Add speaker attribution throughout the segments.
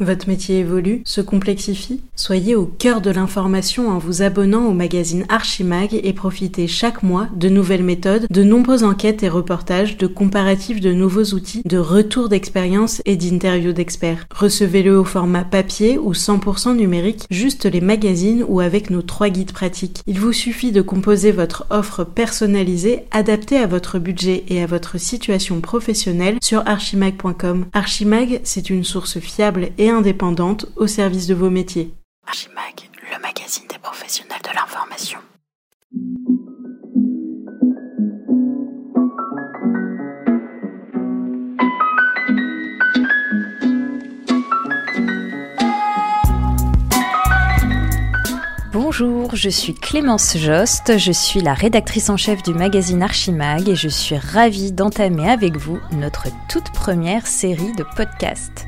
Speaker 1: Votre métier évolue, se complexifie Soyez au cœur de l'information en vous abonnant au magazine Archimag et profitez chaque mois de nouvelles méthodes, de nombreuses enquêtes et reportages, de comparatifs de nouveaux outils, de retours d'expérience et d'interviews d'experts. Recevez-le au format papier ou 100% numérique, juste les magazines ou avec nos trois guides pratiques. Il vous suffit de composer votre offre personnalisée, adaptée à votre budget et à votre situation professionnelle sur archimag.com. Archimag, c'est une source fiable et indépendante au service de vos métiers.
Speaker 2: Archimag, le magazine des professionnels de l'information.
Speaker 3: Bonjour, je suis Clémence Jost, je suis la rédactrice en chef du magazine Archimag et je suis ravie d'entamer avec vous notre toute première série de podcasts.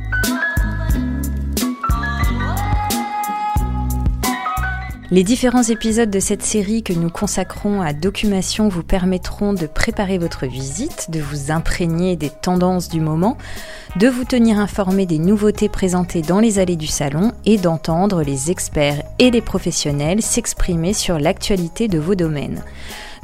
Speaker 3: Les différents épisodes de cette série que nous consacrons à Documation vous permettront de préparer votre visite, de vous imprégner des tendances du moment, de vous tenir informé des nouveautés présentées dans les allées du salon et d'entendre les experts et les professionnels s'exprimer sur l'actualité de vos domaines.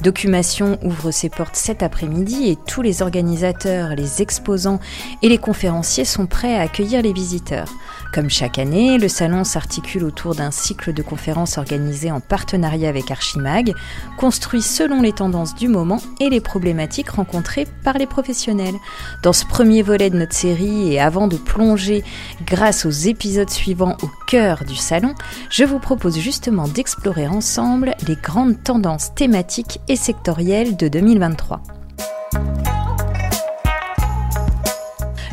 Speaker 3: Documation ouvre ses portes cet après-midi et tous les organisateurs, les exposants et les conférenciers sont prêts à accueillir les visiteurs. Comme chaque année, le salon s'articule autour d'un cycle de conférences organisé en partenariat avec Archimag, construit selon les tendances du moment et les problématiques rencontrées par les professionnels. Dans ce premier volet de notre série et avant de plonger grâce aux épisodes suivants au cœur du salon, je vous propose justement d'explorer ensemble les grandes tendances thématiques et sectorielles de 2023.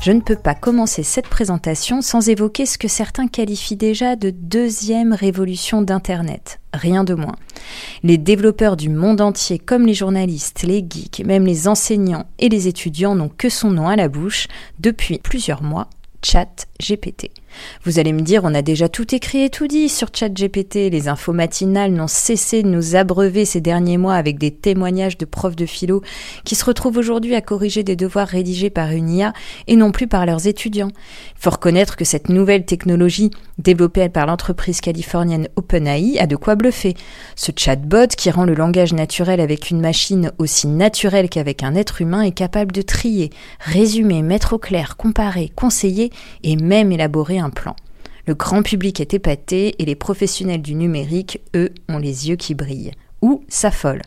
Speaker 3: Je ne peux pas commencer cette présentation sans évoquer ce que certains qualifient déjà de deuxième révolution d'Internet. Rien de moins. Les développeurs du monde entier, comme les journalistes, les geeks, même les enseignants et les étudiants n'ont que son nom à la bouche depuis plusieurs mois, Chat GPT. Vous allez me dire, on a déjà tout écrit et tout dit sur ChatGPT. Les infos matinales n'ont cessé de nous abreuver ces derniers mois avec des témoignages de profs de philo qui se retrouvent aujourd'hui à corriger des devoirs rédigés par une IA et non plus par leurs étudiants. Il faut reconnaître que cette nouvelle technologie, développée par l'entreprise californienne OpenAI, a de quoi bluffer. Ce chatbot qui rend le langage naturel avec une machine aussi naturelle qu'avec un être humain est capable de trier, résumer, mettre au clair, comparer, conseiller et même élaborer plan. Le grand public est épaté et les professionnels du numérique, eux, ont les yeux qui brillent ou s'affolent.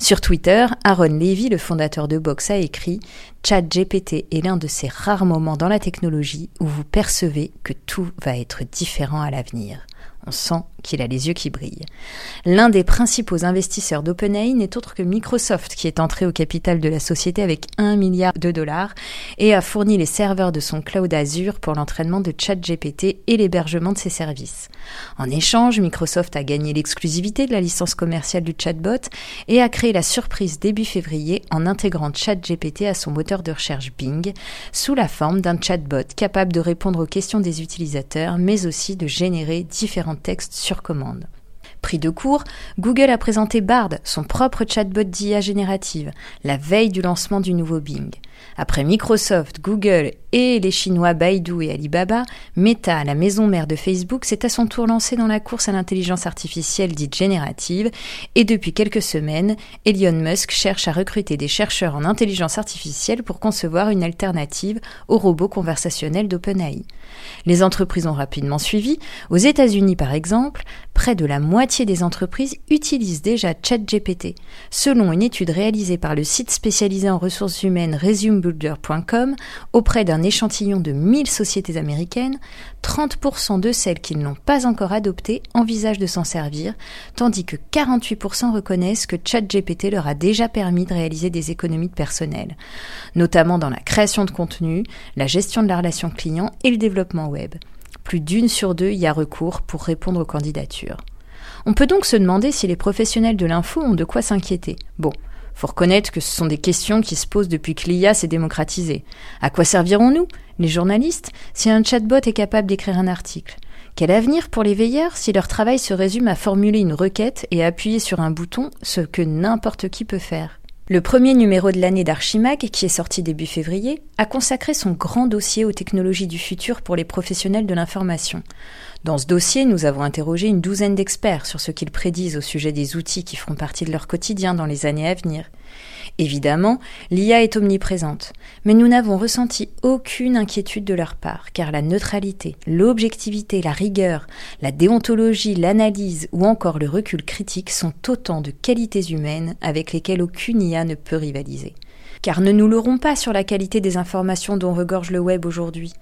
Speaker 3: Sur Twitter, Aaron Levy, le fondateur de Box, a écrit ChatGPT est l'un de ces rares moments dans la technologie où vous percevez que tout va être différent à l'avenir. On sent qu'il a les yeux qui brillent. L'un des principaux investisseurs d'OpenAI n'est autre que Microsoft, qui est entré au capital de la société avec 1 milliard de dollars et a fourni les serveurs de son cloud Azure pour l'entraînement de ChatGPT et l'hébergement de ses services. En échange, Microsoft a gagné l'exclusivité de la licence commerciale du chatbot et a créé la surprise début février en intégrant ChatGPT à son moteur de recherche Bing sous la forme d'un chatbot capable de répondre aux questions des utilisateurs mais aussi de générer différents textes sur commande. Pris de court, Google a présenté Bard, son propre chatbot d'IA générative, la veille du lancement du nouveau Bing. Après Microsoft, Google et les Chinois Baidu et Alibaba, Meta, la maison mère de Facebook, s'est à son tour lancée dans la course à l'intelligence artificielle dite générative et depuis quelques semaines, Elon Musk cherche à recruter des chercheurs en intelligence artificielle pour concevoir une alternative au robot conversationnel d'OpenAI. Les entreprises ont rapidement suivi. Aux États-Unis, par exemple, près de la moitié des entreprises utilisent déjà ChatGPT. Selon une étude réalisée par le site spécialisé en ressources humaines resumebuilder.com auprès d'un échantillon de 1000 sociétés américaines, 30% de celles qui ne l'ont pas encore adopté envisagent de s'en servir, tandis que 48% reconnaissent que ChatGPT leur a déjà permis de réaliser des économies de personnel, notamment dans la création de contenu, la gestion de la relation client et le développement web. Plus d'une sur deux y a recours pour répondre aux candidatures. On peut donc se demander si les professionnels de l'info ont de quoi s'inquiéter. Bon, faut reconnaître que ce sont des questions qui se posent depuis que l'IA s'est démocratisée. À quoi servirons-nous, les journalistes, si un chatbot est capable d'écrire un article? Quel avenir pour les veilleurs si leur travail se résume à formuler une requête et appuyer sur un bouton, ce que n'importe qui peut faire? Le premier numéro de l'année d'Archimag, qui est sorti début février, a consacré son grand dossier aux technologies du futur pour les professionnels de l'information. Dans ce dossier, nous avons interrogé une douzaine d'experts sur ce qu'ils prédisent au sujet des outils qui feront partie de leur quotidien dans les années à venir. Évidemment, l'IA est omniprésente, mais nous n'avons ressenti aucune inquiétude de leur part, car la neutralité, l'objectivité, la rigueur, la déontologie, l'analyse ou encore le recul critique sont autant de qualités humaines avec lesquelles aucune IA ne peut rivaliser. Car ne nous leurrons pas sur la qualité des informations dont regorge le web aujourd'hui.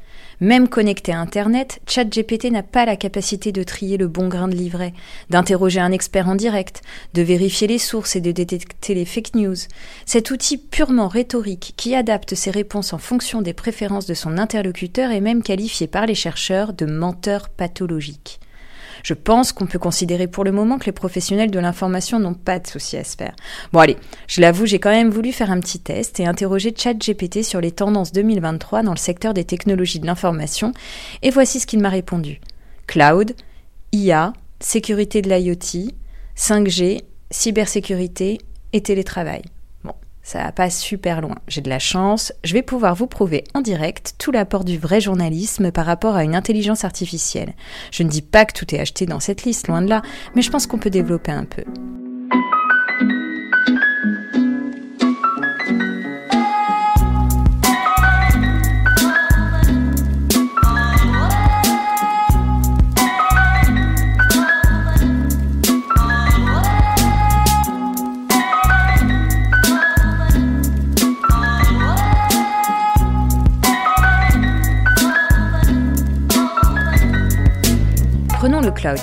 Speaker 3: Même connecté à Internet, ChatGPT n'a pas la capacité de trier le bon grain de livret, d'interroger un expert en direct, de vérifier les sources et de détecter les fake news. Cet outil purement rhétorique qui adapte ses réponses en fonction des préférences de son interlocuteur est même qualifié par les chercheurs de menteur pathologique. Je pense qu'on peut considérer pour le moment que les professionnels de l'information n'ont pas de soucis à se faire. Bon allez, je l'avoue, j'ai quand même voulu faire un petit test et interroger ChatGPT sur les tendances 2023 dans le secteur des technologies de l'information, et voici ce qu'il m'a répondu. Cloud, IA, sécurité de l'IoT, 5G, cybersécurité et télétravail. Ça va pas super loin. J'ai de la chance. Je vais pouvoir vous prouver en direct tout l'apport du vrai journalisme par rapport à une intelligence artificielle. Je ne dis pas que tout est acheté dans cette liste, loin de là, mais je pense qu'on peut développer un peu.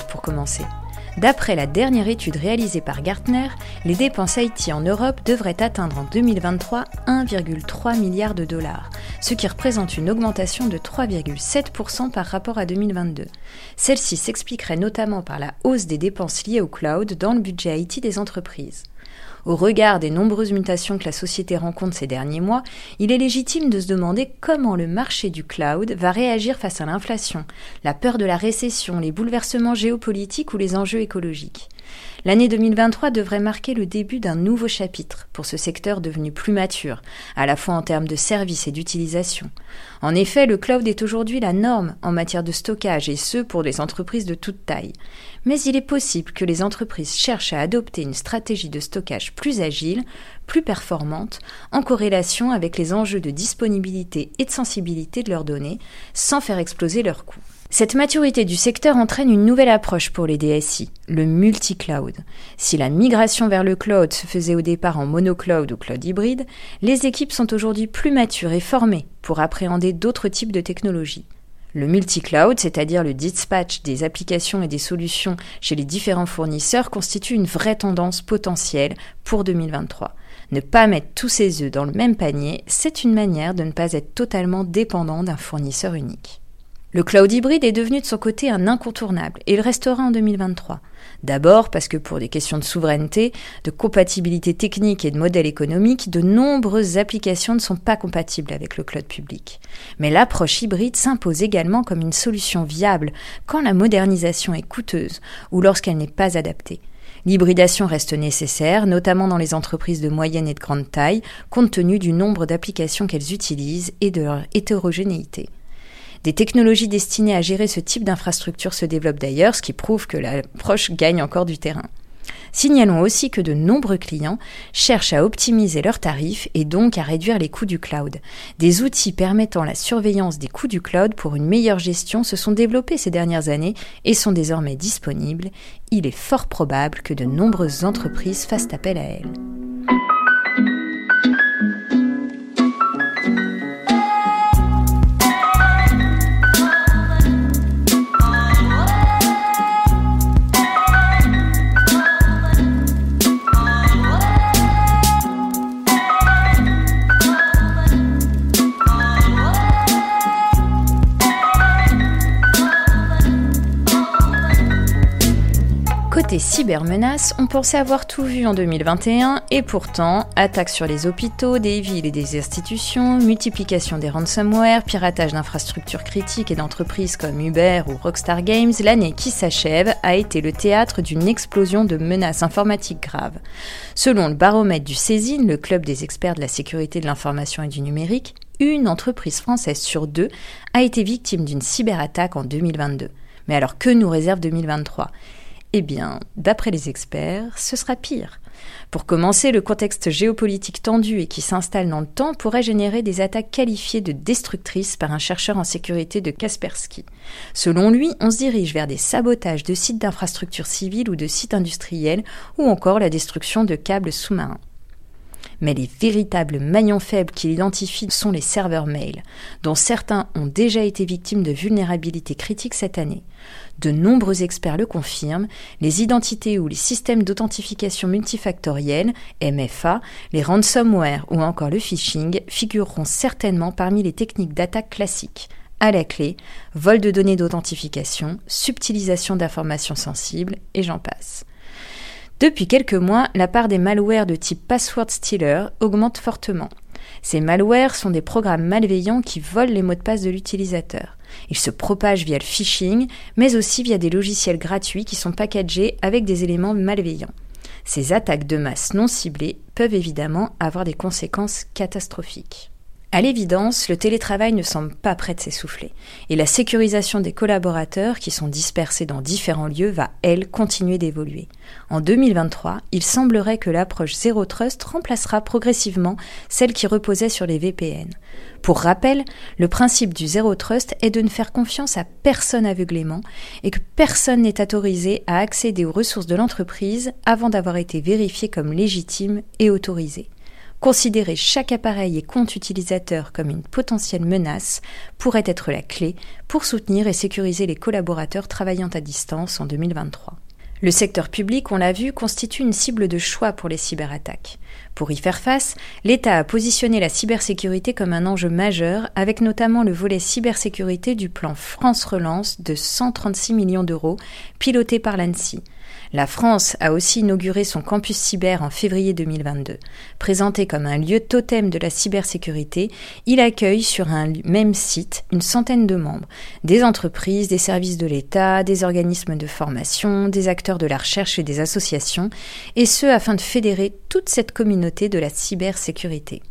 Speaker 3: Pour commencer. D'après la dernière étude réalisée par Gartner, les dépenses IT en Europe devraient atteindre en 2023 1,3 milliard de dollars, ce qui représente une augmentation de 3,7% par rapport à 2022. Celle-ci s'expliquerait notamment par la hausse des dépenses liées au cloud dans le budget IT des entreprises. Au regard des nombreuses mutations que la société rencontre ces derniers mois, il est légitime de se demander comment le marché du cloud va réagir face à l'inflation, la peur de la récession, les bouleversements géopolitiques ou les enjeux écologiques. L'année 2023 devrait marquer le début d'un nouveau chapitre pour ce secteur devenu plus mature, à la fois en termes de services et d'utilisation. En effet, le cloud est aujourd'hui la norme en matière de stockage et ce pour des entreprises de toute taille. Mais il est possible que les entreprises cherchent à adopter une stratégie de stockage plus agile, plus performante, en corrélation avec les enjeux de disponibilité et de sensibilité de leurs données, sans faire exploser leurs coûts. Cette maturité du secteur entraîne une nouvelle approche pour les DSI, le multi-cloud. Si la migration vers le cloud se faisait au départ en monocloud ou cloud hybride, les équipes sont aujourd'hui plus matures et formées pour appréhender d'autres types de technologies. Le multi-cloud, c'est-à-dire le dispatch des applications et des solutions chez les différents fournisseurs, constitue une vraie tendance potentielle pour 2023. Ne pas mettre tous ses œufs dans le même panier, c'est une manière de ne pas être totalement dépendant d'un fournisseur unique. Le cloud hybride est devenu de son côté un incontournable et il restera en 2023. D'abord parce que pour des questions de souveraineté, de compatibilité technique et de modèle économique, de nombreuses applications ne sont pas compatibles avec le cloud public. Mais l'approche hybride s'impose également comme une solution viable quand la modernisation est coûteuse ou lorsqu'elle n'est pas adaptée. L'hybridation reste nécessaire, notamment dans les entreprises de moyenne et de grande taille, compte tenu du nombre d'applications qu'elles utilisent et de leur hétérogénéité. Des technologies destinées à gérer ce type d'infrastructure se développent d'ailleurs, ce qui prouve que l'approche gagne encore du terrain. Signalons aussi que de nombreux clients cherchent à optimiser leurs tarifs et donc à réduire les coûts du cloud. Des outils permettant la surveillance des coûts du cloud pour une meilleure gestion se sont développés ces dernières années et sont désormais disponibles. Il est fort probable que de nombreuses entreprises fassent appel à elles. Côté cybermenaces, on pensait avoir tout vu en 2021 et pourtant, attaques sur les hôpitaux, des villes et des institutions, multiplication des ransomware, piratage d'infrastructures critiques et d'entreprises comme Uber ou Rockstar Games, l'année qui s'achève a été le théâtre d'une explosion de menaces informatiques graves. Selon le baromètre du CESIN, le club des experts de la sécurité de l'information et du numérique, une entreprise française sur deux a été victime d'une cyberattaque en 2022. Mais alors que nous réserve 2023 eh bien, d'après les experts, ce sera pire. Pour commencer, le contexte géopolitique tendu et qui s'installe dans le temps pourrait générer des attaques qualifiées de destructrices par un chercheur en sécurité de Kaspersky. Selon lui, on se dirige vers des sabotages de sites d'infrastructures civiles ou de sites industriels ou encore la destruction de câbles sous-marins. Mais les véritables maillons faibles qu'il identifie sont les serveurs mail, dont certains ont déjà été victimes de vulnérabilités critiques cette année. De nombreux experts le confirment, les identités ou les systèmes d'authentification multifactorielle, MFA, les ransomware ou encore le phishing figureront certainement parmi les techniques d'attaque classiques. À la clé, vol de données d'authentification, subtilisation d'informations sensibles, et j'en passe. Depuis quelques mois, la part des malwares de type password stealer augmente fortement. Ces malwares sont des programmes malveillants qui volent les mots de passe de l'utilisateur. Ils se propagent via le phishing, mais aussi via des logiciels gratuits qui sont packagés avec des éléments malveillants. Ces attaques de masse non ciblées peuvent évidemment avoir des conséquences catastrophiques. À l'évidence, le télétravail ne semble pas prêt de s'essouffler, et la sécurisation des collaborateurs qui sont dispersés dans différents lieux va, elle, continuer d'évoluer. En 2023, il semblerait que l'approche Zero Trust remplacera progressivement celle qui reposait sur les VPN. Pour rappel, le principe du Zero Trust est de ne faire confiance à personne aveuglément et que personne n'est autorisé à accéder aux ressources de l'entreprise avant d'avoir été vérifié comme légitime et autorisé. Considérer chaque appareil et compte utilisateur comme une potentielle menace pourrait être la clé pour soutenir et sécuriser les collaborateurs travaillant à distance en 2023. Le secteur public, on l'a vu, constitue une cible de choix pour les cyberattaques. Pour y faire face, l'État a positionné la cybersécurité comme un enjeu majeur, avec notamment le volet cybersécurité du plan France Relance de 136 millions d'euros, piloté par l'ANSI. La France a aussi inauguré son campus cyber en février 2022. Présenté comme un lieu totem de la cybersécurité, il accueille sur un même site une centaine de membres, des entreprises, des services de l'État, des organismes de formation, des acteurs de la recherche et des associations, et ce afin de fédérer toute cette communauté de la cybersécurité.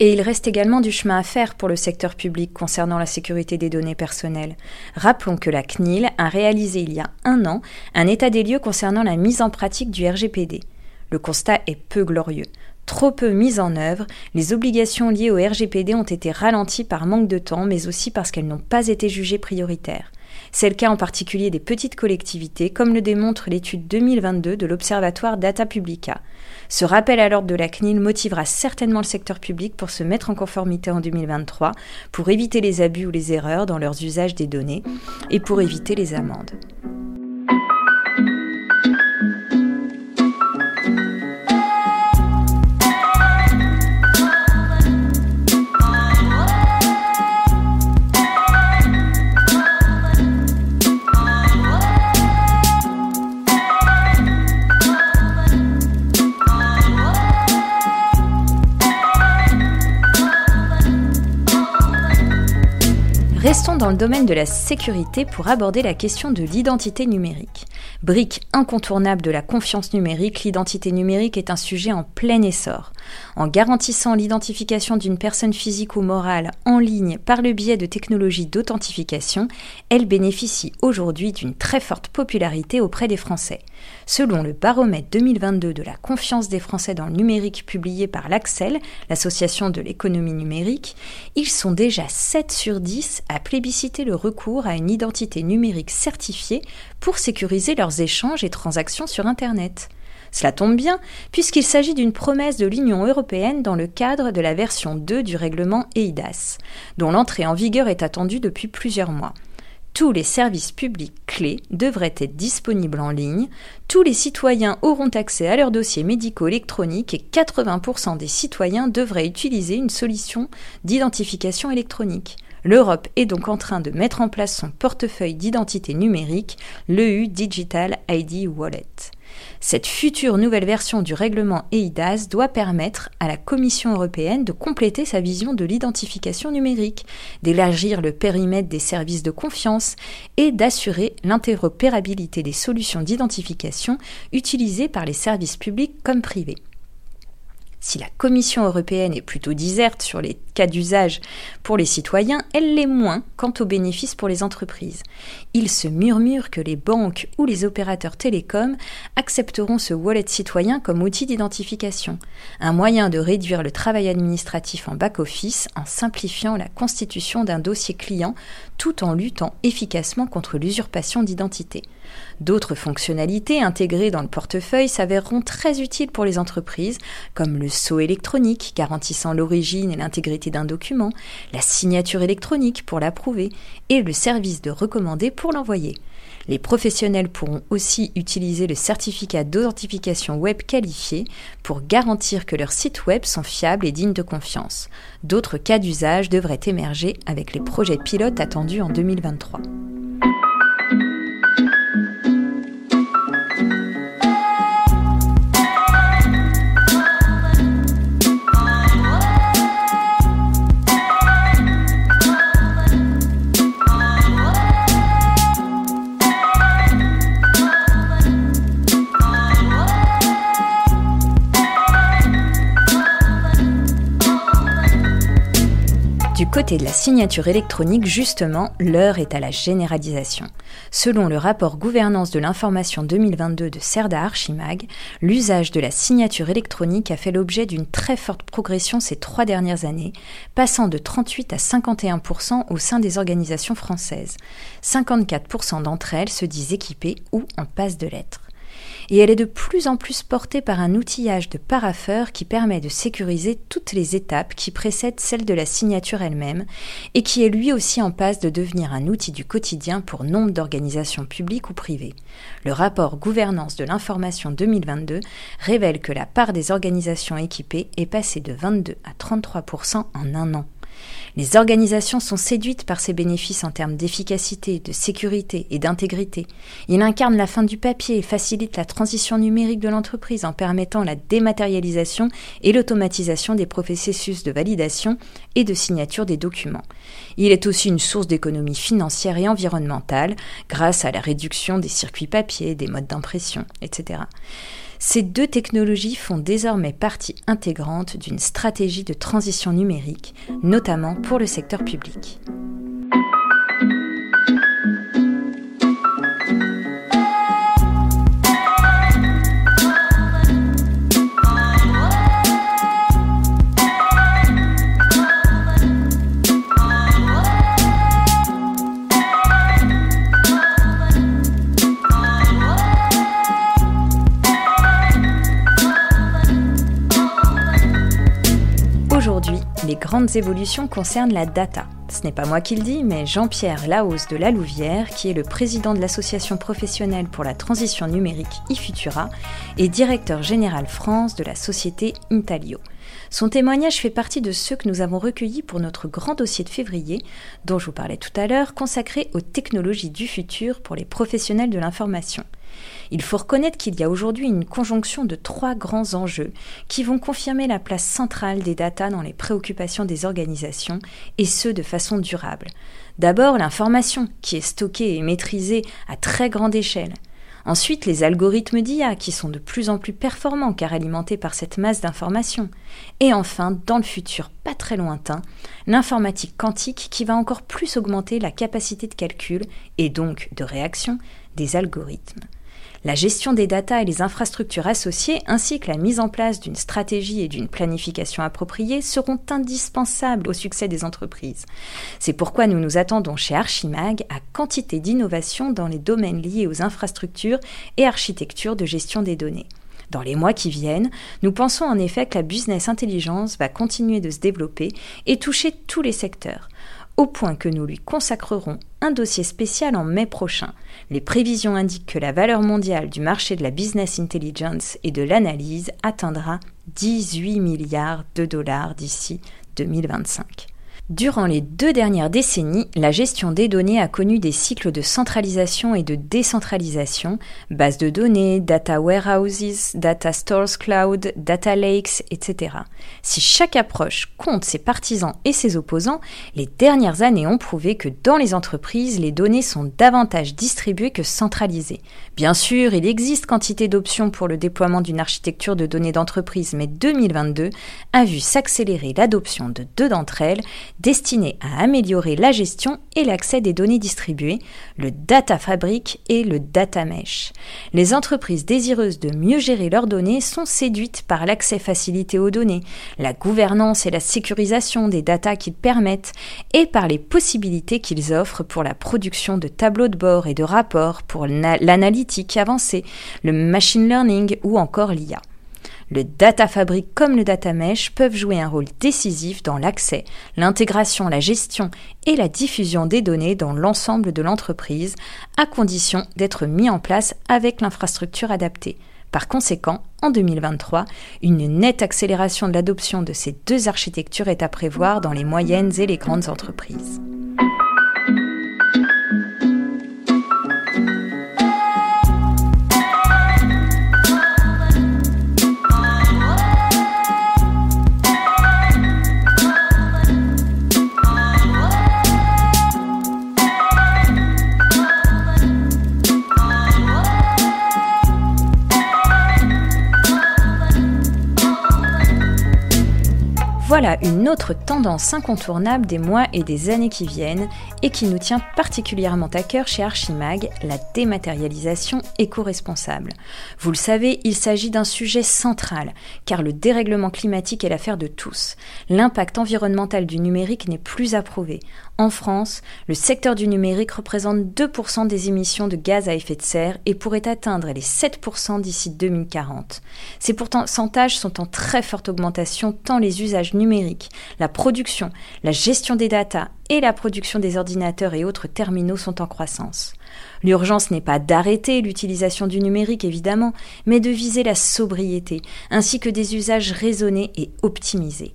Speaker 3: Et il reste également du chemin à faire pour le secteur public concernant la sécurité des données personnelles. Rappelons que la CNIL a réalisé il y a un an un état des lieux concernant la mise en pratique du RGPD. Le constat est peu glorieux. Trop peu mises en œuvre, les obligations liées au RGPD ont été ralenties par manque de temps, mais aussi parce qu'elles n'ont pas été jugées prioritaires. C'est le cas en particulier des petites collectivités, comme le démontre l'étude 2022 de l'Observatoire Data Publica. Ce rappel à l'ordre de la CNIL motivera certainement le secteur public pour se mettre en conformité en 2023, pour éviter les abus ou les erreurs dans leurs usages des données et pour éviter les amendes. Dans le domaine de la sécurité pour aborder la question de l'identité numérique. Brique incontournable de la confiance numérique, l'identité numérique est un sujet en plein essor. En garantissant l'identification d'une personne physique ou morale en ligne par le biais de technologies d'authentification, elle bénéficie aujourd'hui d'une très forte popularité auprès des Français. Selon le baromètre 2022 de la confiance des Français dans le numérique publié par l'Axel, l'association de l'économie numérique, ils sont déjà 7 sur 10 à plébisciter le recours à une identité numérique certifiée pour sécuriser leurs échanges et transactions sur Internet. Cela tombe bien, puisqu'il s'agit d'une promesse de l'Union européenne dans le cadre de la version 2 du règlement EIDAS, dont l'entrée en vigueur est attendue depuis plusieurs mois. Tous les services publics clés devraient être disponibles en ligne, tous les citoyens auront accès à leurs dossiers médicaux électroniques et 80% des citoyens devraient utiliser une solution d'identification électronique. L'Europe est donc en train de mettre en place son portefeuille d'identité numérique, l'EU Digital ID Wallet. Cette future nouvelle version du règlement EIDAS doit permettre à la Commission européenne de compléter sa vision de l'identification numérique, d'élargir le périmètre des services de confiance et d'assurer l'interopérabilité des solutions d'identification utilisées par les services publics comme privés. Si la Commission européenne est plutôt diserte sur les cas d'usage pour les citoyens, elle l'est moins quant aux bénéfices pour les entreprises. Il se murmure que les banques ou les opérateurs télécoms accepteront ce wallet citoyen comme outil d'identification, un moyen de réduire le travail administratif en back-office en simplifiant la constitution d'un dossier client tout en luttant efficacement contre l'usurpation d'identité. D'autres fonctionnalités intégrées dans le portefeuille s'avéreront très utiles pour les entreprises, comme le sceau électronique garantissant l'origine et l'intégrité d'un document, la signature électronique pour l'approuver et le service de recommander pour l'envoyer. Les professionnels pourront aussi utiliser le certificat d'authentification web qualifié pour garantir que leurs sites web sont fiables et dignes de confiance. D'autres cas d'usage devraient émerger avec les projets pilotes attendus en 2023. Côté de la signature électronique, justement, l'heure est à la généralisation. Selon le rapport Gouvernance de l'information 2022 de Serda Archimag, l'usage de la signature électronique a fait l'objet d'une très forte progression ces trois dernières années, passant de 38 à 51% au sein des organisations françaises. 54% d'entre elles se disent équipées ou en passe de lettres et elle est de plus en plus portée par un outillage de paraffeur qui permet de sécuriser toutes les étapes qui précèdent celle de la signature elle-même et qui est lui aussi en passe de devenir un outil du quotidien pour nombre d'organisations publiques ou privées. Le rapport Gouvernance de l'information 2022 révèle que la part des organisations équipées est passée de 22 à 33% en un an. Les organisations sont séduites par ces bénéfices en termes d'efficacité, de sécurité et d'intégrité. Il incarne la fin du papier et facilite la transition numérique de l'entreprise en permettant la dématérialisation et l'automatisation des processus de validation et de signature des documents. Il est aussi une source d'économie financière et environnementale grâce à la réduction des circuits papier, des modes d'impression, etc. Ces deux technologies font désormais partie intégrante d'une stratégie de transition numérique, notamment pour le secteur public. Les grandes évolutions concernent la data. Ce n'est pas moi qui le dis, mais Jean-Pierre Laos de La Louvière, qui est le président de l'association professionnelle pour la transition numérique iFutura et directeur général France de la société Intalio. Son témoignage fait partie de ceux que nous avons recueillis pour notre grand dossier de février, dont je vous parlais tout à l'heure, consacré aux technologies du futur pour les professionnels de l'information. Il faut reconnaître qu'il y a aujourd'hui une conjonction de trois grands enjeux qui vont confirmer la place centrale des data dans les préoccupations des organisations, et ce de façon durable. D'abord l'information, qui est stockée et maîtrisée à très grande échelle. Ensuite, les algorithmes d'IA qui sont de plus en plus performants car alimentés par cette masse d'informations. Et enfin, dans le futur pas très lointain, l'informatique quantique qui va encore plus augmenter la capacité de calcul et donc de réaction des algorithmes. La gestion des datas et les infrastructures associées, ainsi que la mise en place d'une stratégie et d'une planification appropriée, seront indispensables au succès des entreprises. C'est pourquoi nous nous attendons chez Archimag à quantité d'innovations dans les domaines liés aux infrastructures et architecture de gestion des données. Dans les mois qui viennent, nous pensons en effet que la business intelligence va continuer de se développer et toucher tous les secteurs au point que nous lui consacrerons un dossier spécial en mai prochain. Les prévisions indiquent que la valeur mondiale du marché de la business intelligence et de l'analyse atteindra 18 milliards de dollars d'ici 2025. Durant les deux dernières décennies, la gestion des données a connu des cycles de centralisation et de décentralisation, bases de données, data warehouses, data stores cloud, data lakes, etc. Si chaque approche compte ses partisans et ses opposants, les dernières années ont prouvé que dans les entreprises, les données sont davantage distribuées que centralisées. Bien sûr, il existe quantité d'options pour le déploiement d'une architecture de données d'entreprise, mais 2022 a vu s'accélérer l'adoption de deux d'entre elles, destinées à améliorer la gestion et l'accès des données distribuées, le Data Fabric et le Data Mesh. Les entreprises désireuses de mieux gérer leurs données sont séduites par l'accès facilité aux données, la gouvernance et la sécurisation des datas qu'ils permettent, et par les possibilités qu'ils offrent pour la production de tableaux de bord et de rapports pour l'analytique avancée, le machine learning ou encore l'IA. Le Data Fabric comme le Data Mesh peuvent jouer un rôle décisif dans l'accès, l'intégration, la gestion et la diffusion des données dans l'ensemble de l'entreprise, à condition d'être mis en place avec l'infrastructure adaptée. Par conséquent, en 2023, une nette accélération de l'adoption de ces deux architectures est à prévoir dans les moyennes et les grandes entreprises. Voilà une autre tendance incontournable des mois et des années qui viennent et qui nous tient particulièrement à cœur chez Archimag, la dématérialisation éco-responsable. Vous le savez, il s'agit d'un sujet central car le dérèglement climatique est l'affaire de tous. L'impact environnemental du numérique n'est plus approuvé. En France, le secteur du numérique représente 2% des émissions de gaz à effet de serre et pourrait atteindre les 7% d'ici 2040. Ces pourcentages sont en très forte augmentation tant les usages la production, la gestion des datas et la production des ordinateurs et autres terminaux sont en croissance. L'urgence n'est pas d'arrêter l'utilisation du numérique évidemment, mais de viser la sobriété, ainsi que des usages raisonnés et optimisés.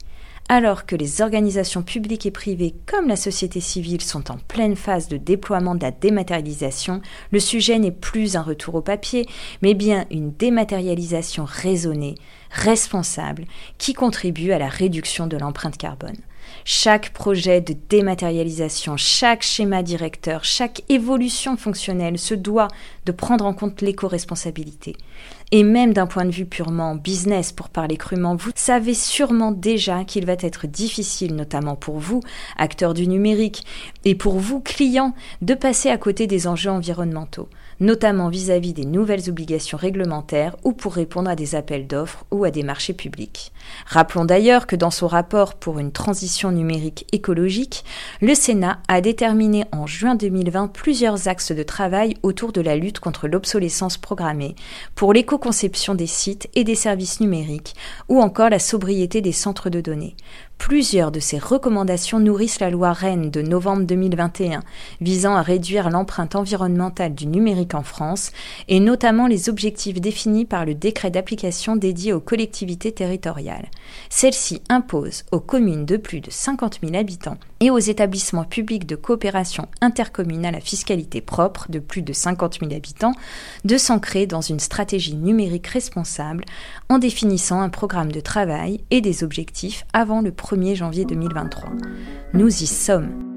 Speaker 3: Alors que les organisations publiques et privées comme la société civile sont en pleine phase de déploiement de la dématérialisation, le sujet n'est plus un retour au papier, mais bien une dématérialisation raisonnée, responsable, qui contribue à la réduction de l'empreinte carbone. Chaque projet de dématérialisation, chaque schéma directeur, chaque évolution fonctionnelle se doit de prendre en compte l'éco-responsabilité. Et même d'un point de vue purement business, pour parler crûment, vous savez sûrement déjà qu'il va être difficile, notamment pour vous, acteurs du numérique, et pour vous, clients, de passer à côté des enjeux environnementaux notamment vis-à-vis des nouvelles obligations réglementaires ou pour répondre à des appels d'offres ou à des marchés publics. Rappelons d'ailleurs que dans son rapport pour une transition numérique écologique, le Sénat a déterminé en juin 2020 plusieurs axes de travail autour de la lutte contre l'obsolescence programmée, pour l'éco-conception des sites et des services numériques, ou encore la sobriété des centres de données. Plusieurs de ces recommandations nourrissent la loi Rennes de novembre 2021 visant à réduire l'empreinte environnementale du numérique en France et notamment les objectifs définis par le décret d'application dédié aux collectivités territoriales. Celle-ci impose aux communes de plus de 50 000 habitants et aux établissements publics de coopération intercommunale à fiscalité propre de plus de 50 000 habitants de s'ancrer dans une stratégie numérique responsable en définissant un programme de travail et des objectifs avant le 1er janvier 2023. Nous y sommes.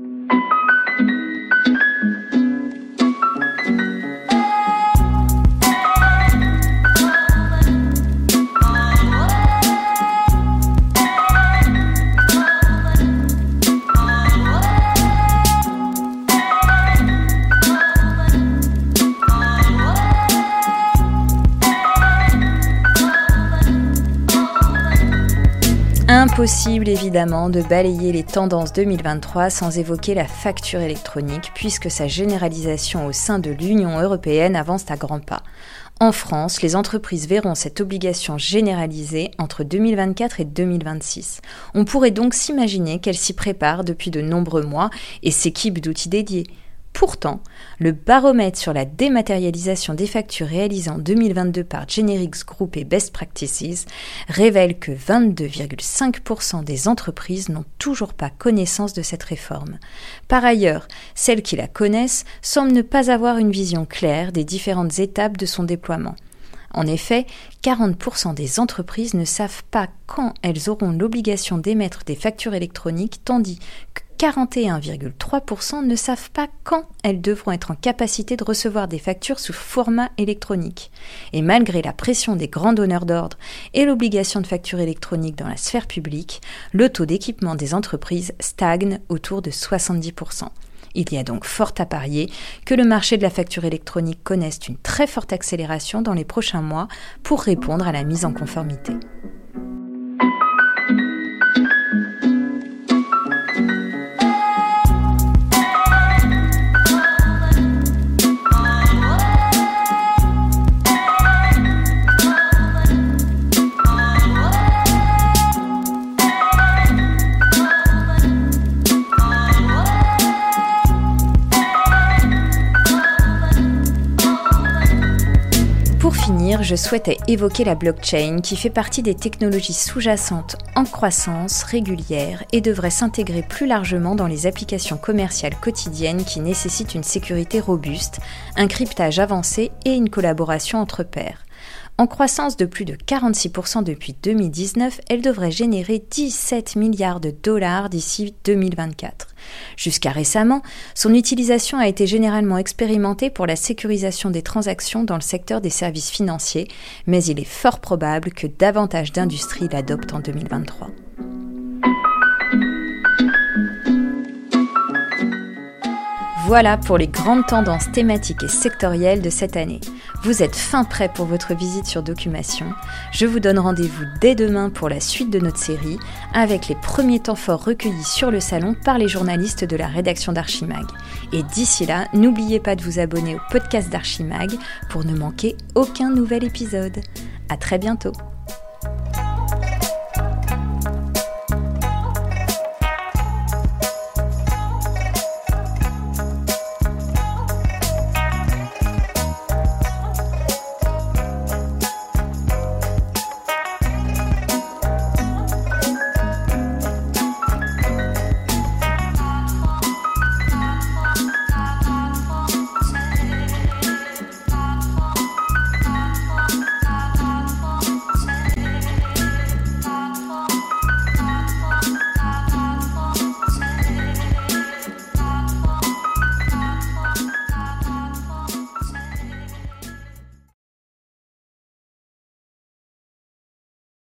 Speaker 3: Impossible évidemment de balayer les tendances 2023 sans évoquer la facture électronique puisque sa généralisation au sein de l'Union européenne avance à grands pas. En France, les entreprises verront cette obligation généralisée entre 2024 et 2026. On pourrait donc s'imaginer qu'elles s'y préparent depuis de nombreux mois et s'équipent d'outils dédiés. Pourtant, le baromètre sur la dématérialisation des factures réalisé en 2022 par Generix Group et Best Practices révèle que 22,5% des entreprises n'ont toujours pas connaissance de cette réforme. Par ailleurs, celles qui la connaissent semblent ne pas avoir une vision claire des différentes étapes de son déploiement. En effet, 40% des entreprises ne savent pas quand elles auront l'obligation d'émettre des factures électroniques, tandis que 41,3% ne savent pas quand elles devront être en capacité de recevoir des factures sous format électronique. Et malgré la pression des grands donneurs d'ordre et l'obligation de facture électronique dans la sphère publique, le taux d'équipement des entreprises stagne autour de 70%. Il y a donc fort à parier que le marché de la facture électronique connaisse une très forte accélération dans les prochains mois pour répondre à la mise en conformité. Je souhaitais évoquer la blockchain qui fait partie des technologies sous-jacentes en croissance régulière et devrait s'intégrer plus largement dans les applications commerciales quotidiennes qui nécessitent une sécurité robuste, un cryptage avancé et une collaboration entre pairs. En croissance de plus de 46% depuis 2019, elle devrait générer 17 milliards de dollars d'ici 2024. Jusqu'à récemment, son utilisation a été généralement expérimentée pour la sécurisation des transactions dans le secteur des services financiers, mais il est fort probable que davantage d'industries l'adoptent en 2023. Voilà pour les grandes tendances thématiques et sectorielles de cette année. Vous êtes fin prêt pour votre visite sur Documation. Je vous donne rendez-vous dès demain pour la suite de notre série avec les premiers temps forts recueillis sur le salon par les journalistes de la rédaction d'Archimag. Et d'ici là, n'oubliez pas de vous abonner au podcast d'Archimag pour ne manquer aucun nouvel épisode. À très bientôt.